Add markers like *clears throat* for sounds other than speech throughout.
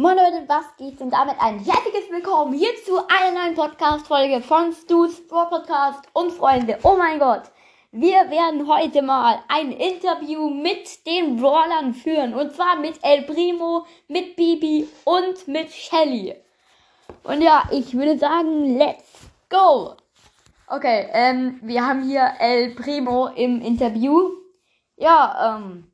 Moin Leute, was geht's? Und damit ein herzliches Willkommen hier zu einer neuen Podcast-Folge von Stu's Pro Podcast und Freunde. Oh mein Gott, wir werden heute mal ein Interview mit den Brawlern führen. Und zwar mit El Primo, mit Bibi und mit Shelly. Und ja, ich würde sagen, let's go! Okay, ähm, wir haben hier El Primo im Interview. Ja, ähm,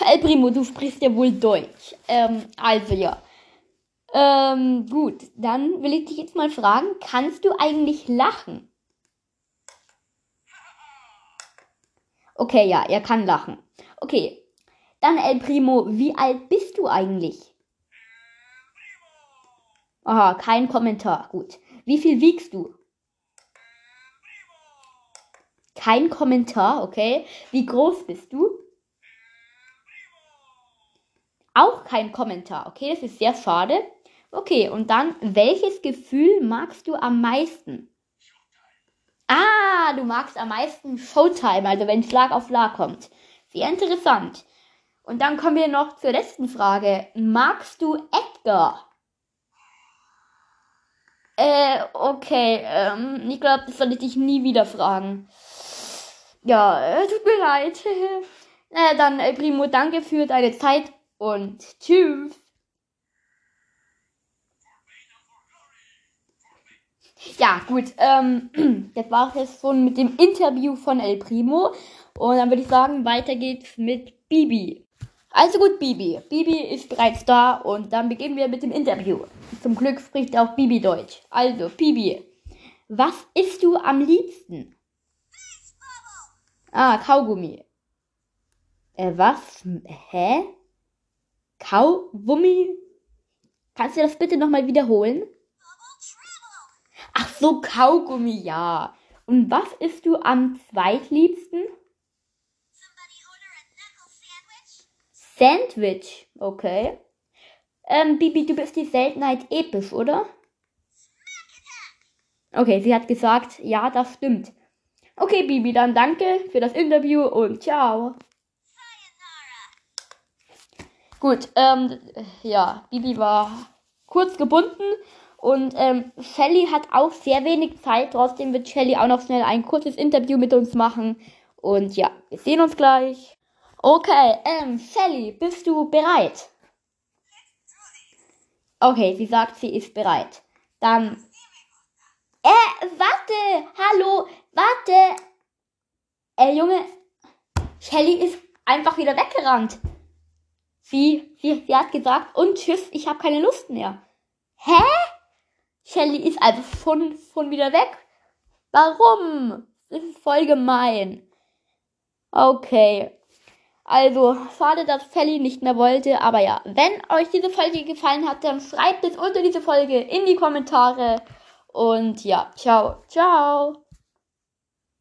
El Primo, du sprichst ja wohl Deutsch. Ähm, also ja. Ähm, gut, dann will ich dich jetzt mal fragen, kannst du eigentlich lachen? Okay, ja, er kann lachen. Okay, dann El Primo, wie alt bist du eigentlich? Aha, kein Kommentar. Gut. Wie viel wiegst du? Kein Kommentar, okay. Wie groß bist du? Auch kein Kommentar. Okay, das ist sehr schade. Okay, und dann, welches Gefühl magst du am meisten? Ah, du magst am meisten Showtime, also wenn Schlag auf Schlag kommt. Sehr interessant. Und dann kommen wir noch zur letzten Frage. Magst du Edgar? Äh, okay, ähm, ich glaube, das soll ich dich nie wieder fragen. Ja, äh, tut mir leid. *laughs* naja, dann, äh, Primo, danke für deine Zeit und tschüss. Ja, gut. Ähm, *clears throat* das war es schon mit dem Interview von El Primo. Und dann würde ich sagen, weiter geht's mit Bibi. Also gut, Bibi. Bibi ist bereits da und dann beginnen wir mit dem Interview. Zum Glück spricht auch Bibi Deutsch. Also, Bibi, was isst du am liebsten? Ah, Kaugummi. Äh, was? Hä? Kaugummi? Kannst du das bitte nochmal wiederholen? Ach so, Kaugummi, ja. Und was isst du am zweitliebsten? Sandwich, okay. Ähm, Bibi, du bist die Seltenheit episch, oder? Okay, sie hat gesagt, ja, das stimmt. Okay, Bibi, dann danke für das Interview und ciao. Gut, ähm, ja, Bibi war kurz gebunden und ähm, Shelly hat auch sehr wenig Zeit. Trotzdem wird Shelly auch noch schnell ein kurzes Interview mit uns machen. Und ja, wir sehen uns gleich. Okay, ähm, Shelly, bist du bereit? Okay, sie sagt, sie ist bereit. Dann. Äh, warte! Hallo! Warte! Äh, Junge. Shelly ist einfach wieder weggerannt. Sie, sie, sie hat gesagt, und tschüss, ich habe keine Lust mehr. Hä? Shelly ist also schon, schon wieder weg? Warum? Das ist voll gemein. Okay. Also, schade, dass Shelly nicht mehr wollte, aber ja, wenn euch diese Folge gefallen hat, dann schreibt es unter diese Folge in die Kommentare. Und ja, ciao, ciao.